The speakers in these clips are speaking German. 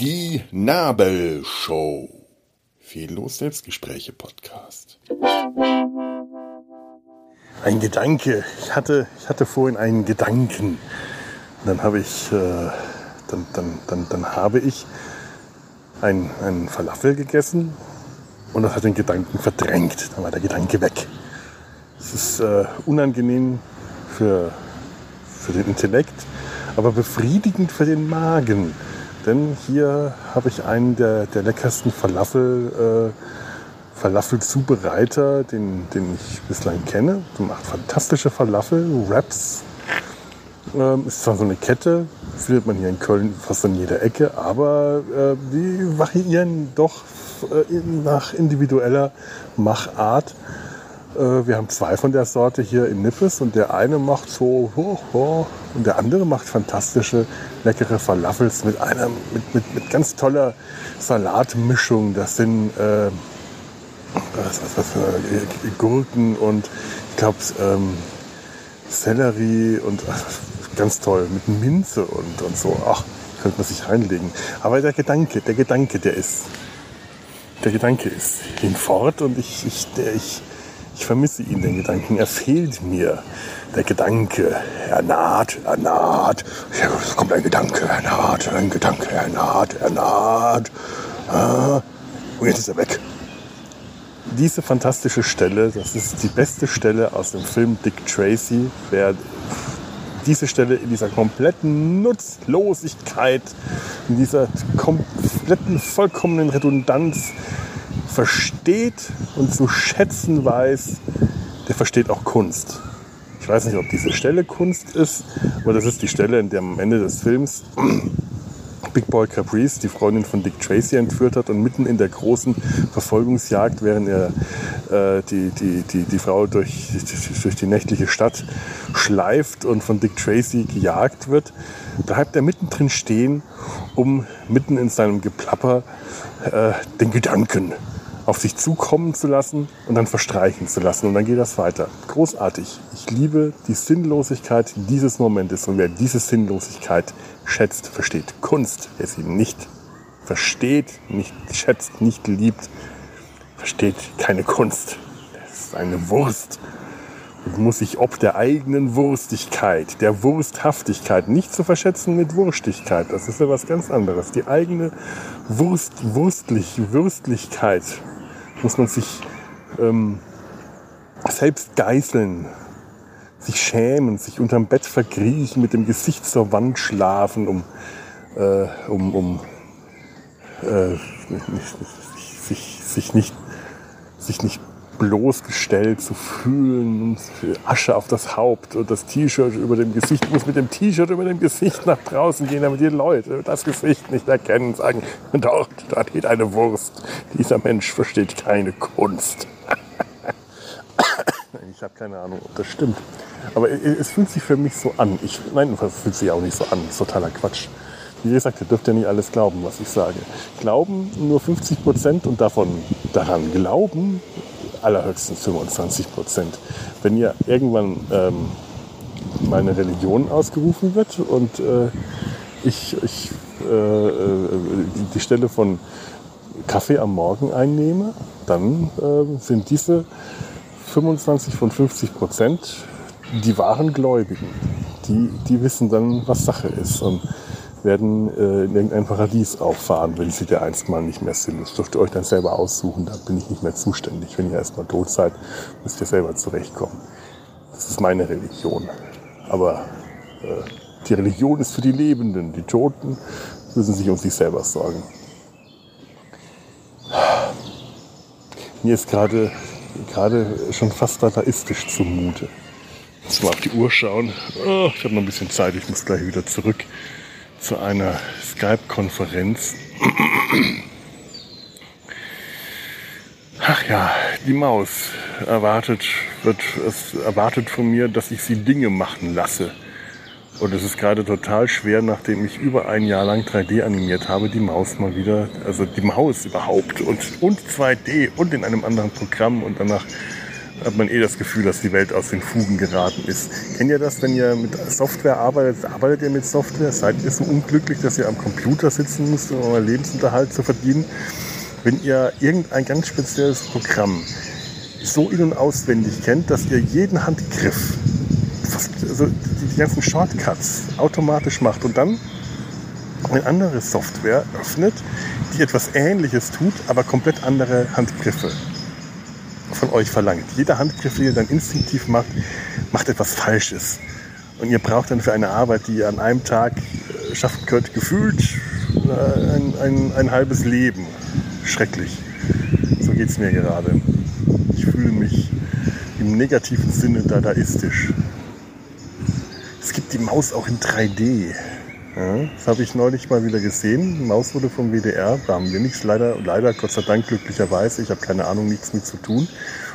Die Nabelshow. Fehllos Selbstgespräche Podcast. Ein Gedanke. Ich hatte, ich hatte vorhin einen Gedanken. Dann habe ich, äh, dann, dann, dann, dann habe ich einen, einen Falafel gegessen und das hat den Gedanken verdrängt. Dann war der Gedanke weg. Es ist äh, unangenehm für, für den Intellekt, aber befriedigend für den Magen. Denn hier habe ich einen der, der leckersten Falafel, äh, Falafel-Zubereiter, den, den ich bislang kenne. Der macht fantastische Falafel, Wraps. Ähm, ist zwar so eine Kette, findet man hier in Köln fast an jeder Ecke, aber äh, die variieren doch äh, nach individueller Machart. Äh, wir haben zwei von der Sorte hier in Nippes und der eine macht so oh, oh, und der andere macht fantastische, leckere Falafels mit einer, mit, mit, mit ganz toller Salatmischung. Das sind äh, was, was, was, äh, Gurken und ich glaube ähm, Sellerie und ach, ganz toll mit Minze und, und so. Ach, könnte man sich reinlegen. Aber der Gedanke, der Gedanke, der ist, der Gedanke ist hinfort und ich, ich, der, ich, ich vermisse ihn, den Gedanken. Er fehlt mir. Der Gedanke, er naht, er naht. Es kommt ein Gedanke, er naht, ein Gedanke, er naht, er naht. Ah, und jetzt ist er weg. Diese fantastische Stelle, das ist die beste Stelle aus dem Film Dick Tracy. Wer diese Stelle in dieser kompletten Nutzlosigkeit, in dieser kompletten, vollkommenen Redundanz versteht und zu schätzen weiß, der versteht auch Kunst. Ich weiß nicht, ob diese Stelle Kunst ist, aber das ist die Stelle, in der am Ende des Films Big Boy Caprice die Freundin von Dick Tracy entführt hat und mitten in der großen Verfolgungsjagd, während er äh, die, die, die, die Frau durch, durch die nächtliche Stadt schleift und von Dick Tracy gejagt wird, bleibt er mittendrin stehen, um mitten in seinem Geplapper äh, den Gedanken auf sich zukommen zu lassen und dann verstreichen zu lassen. Und dann geht das weiter. Großartig. Ich liebe die Sinnlosigkeit dieses Momentes. Und wer diese Sinnlosigkeit schätzt, versteht Kunst. Wer sie nicht versteht, nicht schätzt, nicht liebt, versteht keine Kunst. Es ist eine Wurst und muss sich ob der eigenen Wurstigkeit, der Wursthaftigkeit nicht zu verschätzen mit Wurstigkeit. Das ist ja was ganz anderes. Die eigene Wurst, Wurstlich, Würstlichkeit muss man sich ähm, selbst geißeln, sich schämen, sich unterm Bett verkriechen, mit dem Gesicht zur Wand schlafen, um, äh, um, um äh, sich, sich, nicht, sich nicht bloßgestellt zu fühlen und Asche auf das Haupt und das T-Shirt über dem Gesicht. Ich muss mit dem T-Shirt über dem Gesicht nach draußen gehen, damit die Leute das Gesicht nicht erkennen, sagen, dort, dort geht eine Wurst. Dieser Mensch versteht keine Kunst. ich habe keine Ahnung, ob das stimmt. Aber es fühlt sich für mich so an. Ich, nein, es fühlt sich auch nicht so an. Das ist totaler Quatsch. Wie gesagt, ihr dürft ja nicht alles glauben, was ich sage. Glauben nur 50 Prozent und davon daran glauben allerhöchstens 25 Prozent. Wenn ihr irgendwann ähm, meine Religion ausgerufen wird und äh, ich, ich äh, äh, die Stelle von Kaffee am Morgen einnehme, dann äh, sind diese 25 von 50 Prozent die wahren Gläubigen. Die, die wissen dann, was Sache ist. Und werden äh, in irgendein Paradies auffahren, wenn sie der einst mal nicht mehr sind. Das dürft ihr euch dann selber aussuchen, da bin ich nicht mehr zuständig. Wenn ihr erstmal tot seid, müsst ihr selber zurechtkommen. Das ist meine Religion. Aber äh, die Religion ist für die Lebenden. Die Toten müssen sich um sich selber sorgen. Mir ist gerade gerade schon fast dadaistisch zumute. Jetzt mal auf die Uhr schauen. Oh, ich habe noch ein bisschen Zeit, ich muss gleich wieder zurück zu einer Skype-Konferenz. Ach ja, die Maus erwartet, wird, es erwartet von mir, dass ich sie Dinge machen lasse. Und es ist gerade total schwer, nachdem ich über ein Jahr lang 3D animiert habe, die Maus mal wieder, also die Maus überhaupt und, und 2D und in einem anderen Programm und danach hat man eh das Gefühl, dass die Welt aus den Fugen geraten ist. Kennt ihr das, wenn ihr mit Software arbeitet? Arbeitet ihr mit Software? Seid ihr so unglücklich, dass ihr am Computer sitzen müsst, um euren Lebensunterhalt zu verdienen? Wenn ihr irgendein ganz spezielles Programm so in- und auswendig kennt, dass ihr jeden Handgriff, also die ganzen Shortcuts automatisch macht und dann eine andere Software öffnet, die etwas Ähnliches tut, aber komplett andere Handgriffe von euch verlangt. Jeder Handgriff, den ihr dann instinktiv macht, macht etwas Falsches. Und ihr braucht dann für eine Arbeit, die ihr an einem Tag äh, schaffen könnt, gefühlt äh, ein, ein, ein halbes Leben. Schrecklich. So geht es mir gerade. Ich fühle mich im negativen Sinne dadaistisch. Es gibt die Maus auch in 3D. Ja, das habe ich neulich mal wieder gesehen. Die Maus wurde vom WDR. Da haben wir nichts, leider, leider, Gott sei Dank, glücklicherweise. Ich habe keine Ahnung, nichts mit zu tun.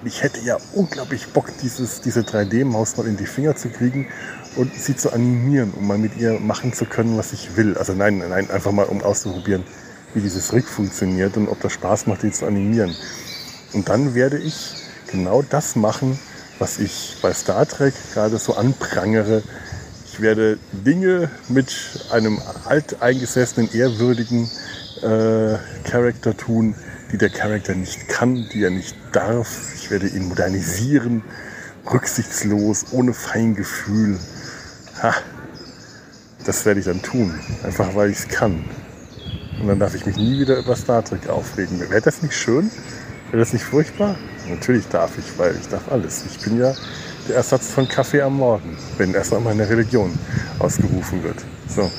Und ich hätte ja unglaublich Bock, dieses, diese 3D-Maus mal in die Finger zu kriegen und sie zu animieren, um mal mit ihr machen zu können, was ich will. Also nein, nein, einfach mal, um auszuprobieren, wie dieses Rig funktioniert und ob das Spaß macht, die zu animieren. Und dann werde ich genau das machen, was ich bei Star Trek gerade so anprangere, ich werde Dinge mit einem alteingesessenen, ehrwürdigen äh, Charakter tun, die der Charakter nicht kann, die er nicht darf. Ich werde ihn modernisieren, rücksichtslos, ohne Feingefühl. Ha, das werde ich dann tun, einfach weil ich es kann. Und dann darf ich mich nie wieder über Star Trek aufregen. Wäre das nicht schön? Wäre das nicht furchtbar? Natürlich darf ich, weil ich darf alles. Ich bin ja der Ersatz von Kaffee am Morgen, wenn erstmal meine Religion ausgerufen wird. So.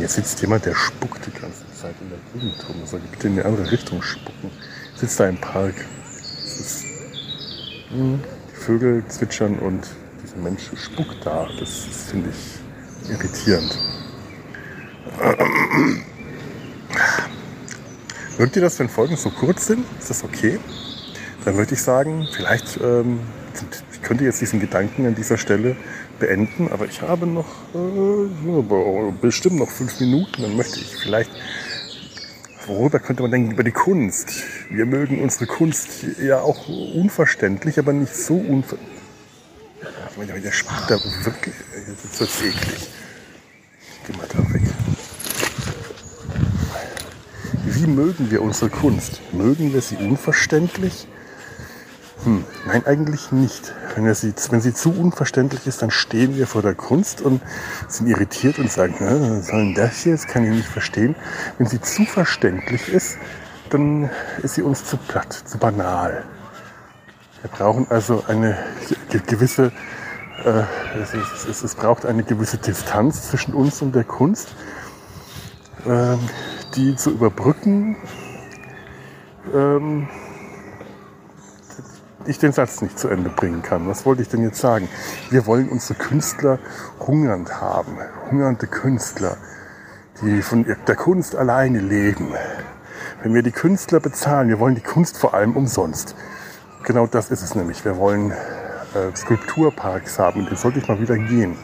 Jetzt sitzt jemand, der spuckt die ganze Zeit in der Gegend rum. Soll bitte in die andere Richtung spucken. Sitzt da im Park. Ist, mh, die Vögel zwitschern und dieser Mensch spuckt da. Das, das finde ich irritierend. Mögt ihr das, wenn Folgen so kurz sind? Ist das okay? Dann würde ich sagen, vielleicht ähm, ich könnte jetzt diesen Gedanken an dieser Stelle beenden, aber ich habe noch äh, bestimmt noch fünf Minuten. Dann möchte ich vielleicht, worüber könnte man denken, über die Kunst. Wir mögen unsere Kunst ja auch unverständlich, aber nicht so unverständlich. Der spielt da wirklich, jetzt wird eklig. Geh mal da weg. Wie mögen wir unsere Kunst? Mögen wir sie unverständlich? Hm, nein, eigentlich nicht. Wenn, sie, wenn sie zu unverständlich ist, dann stehen wir vor der Kunst und sind irritiert und sagen, was soll denn das hier? Das kann ich nicht verstehen. Wenn sie zu verständlich ist, dann ist sie uns zu platt, zu banal. Wir brauchen also eine gewisse, äh, es, es, es, braucht eine gewisse Distanz zwischen uns und der Kunst, äh, die zu überbrücken, ähm, ich den Satz nicht zu Ende bringen kann. Was wollte ich denn jetzt sagen? Wir wollen unsere Künstler hungernd haben. Hungernde Künstler, die von der Kunst alleine leben. Wenn wir die Künstler bezahlen, wir wollen die Kunst vor allem umsonst. Genau das ist es nämlich. Wir wollen äh, Skulpturparks haben, den sollte ich mal wieder gehen.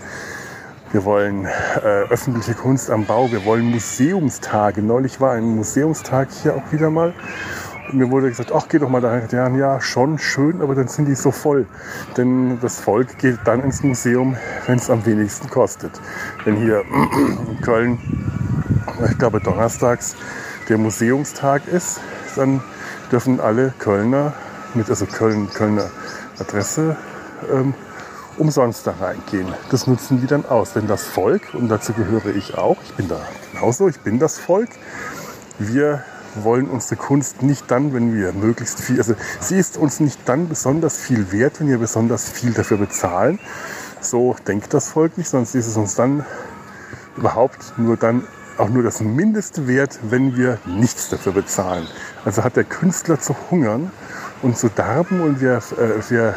Wir wollen äh, öffentliche Kunst am Bau. Wir wollen Museumstage. Neulich war ein Museumstag hier auch wieder mal mir wurde gesagt, ach, geh doch mal dahin. Ja, ja, schon schön, aber dann sind die so voll. Denn das Volk geht dann ins Museum, wenn es am wenigsten kostet. Wenn hier in Köln, ich glaube donnerstags, der Museumstag ist, dann dürfen alle Kölner mit, also Köln, Kölner Adresse, ähm, umsonst da reingehen. Das nutzen die dann aus. Wenn das Volk, und dazu gehöre ich auch, ich bin da genauso, ich bin das Volk, wir wollen unsere Kunst nicht dann, wenn wir möglichst viel, also sie ist uns nicht dann besonders viel wert, wenn wir besonders viel dafür bezahlen. So denkt das Volk nicht, sie ist es uns dann überhaupt nur dann auch nur das Mindeste wert, wenn wir nichts dafür bezahlen. Also hat der Künstler zu hungern und zu darben und wir, äh, wir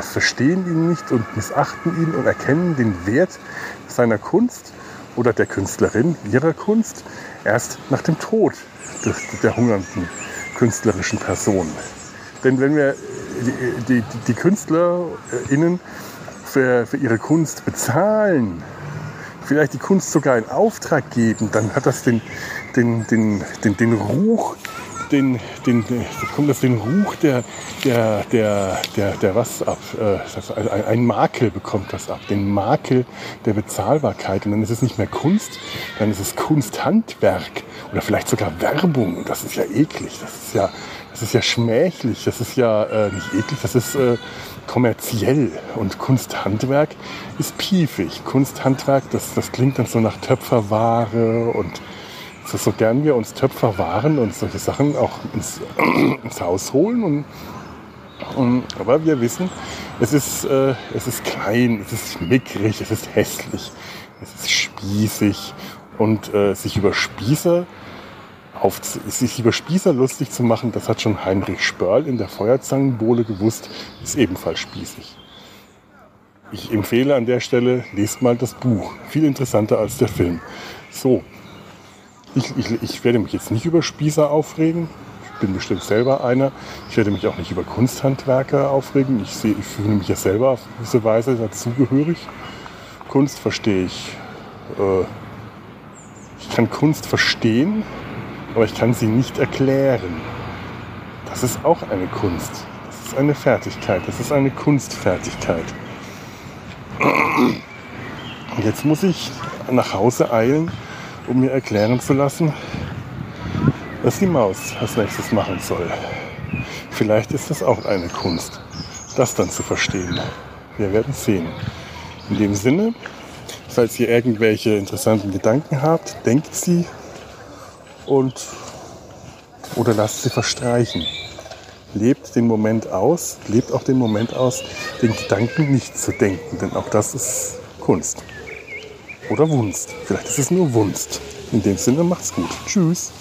verstehen ihn nicht und missachten ihn und erkennen den Wert seiner Kunst oder der Künstlerin ihrer Kunst erst nach dem Tod des, der hungernden künstlerischen Person. Denn wenn wir die, die, die KünstlerInnen für, für ihre Kunst bezahlen, vielleicht die Kunst sogar in Auftrag geben, dann hat das den, den, den, den, den Ruch den, den, bekommt das den Ruch der, der, der, der, der was ab? Äh, das, ein, ein Makel bekommt das ab, den Makel der Bezahlbarkeit. Und dann ist es nicht mehr Kunst, dann ist es Kunsthandwerk oder vielleicht sogar Werbung. Das ist ja eklig, das ist ja, das ist ja schmählich, das ist ja äh, nicht eklig, das ist äh, kommerziell. Und Kunsthandwerk ist piefig. Kunsthandwerk, das, das klingt dann so nach Töpferware und so, so gern wir uns Töpfer waren und solche Sachen auch ins, ins Haus holen. Und, und, aber wir wissen, es ist, äh, es ist klein, es ist mickrig, es ist hässlich, es ist spießig. Und äh, sich über Spießer auf, sich über Spießer lustig zu machen, das hat schon Heinrich Spörl in der Feuerzangenbowle gewusst, ist ebenfalls spießig. Ich empfehle an der Stelle, lest mal das Buch. Viel interessanter als der Film. So, ich, ich, ich werde mich jetzt nicht über Spießer aufregen. Ich bin bestimmt selber einer. Ich werde mich auch nicht über Kunsthandwerker aufregen. Ich, sehe, ich fühle mich ja selber auf gewisse Weise dazugehörig. Kunst verstehe ich. Äh, ich kann Kunst verstehen, aber ich kann sie nicht erklären. Das ist auch eine Kunst. Das ist eine Fertigkeit. Das ist eine Kunstfertigkeit. Und jetzt muss ich nach Hause eilen um mir erklären zu lassen, was die Maus als nächstes machen soll. Vielleicht ist das auch eine Kunst, das dann zu verstehen. Wir werden sehen. In dem Sinne, falls ihr irgendwelche interessanten Gedanken habt, denkt sie und oder lasst sie verstreichen. Lebt den Moment aus, lebt auch den Moment aus, den Gedanken nicht zu denken, denn auch das ist Kunst. Oder Wunst. Vielleicht ist es nur Wunst. In dem Sinne macht's gut. Tschüss.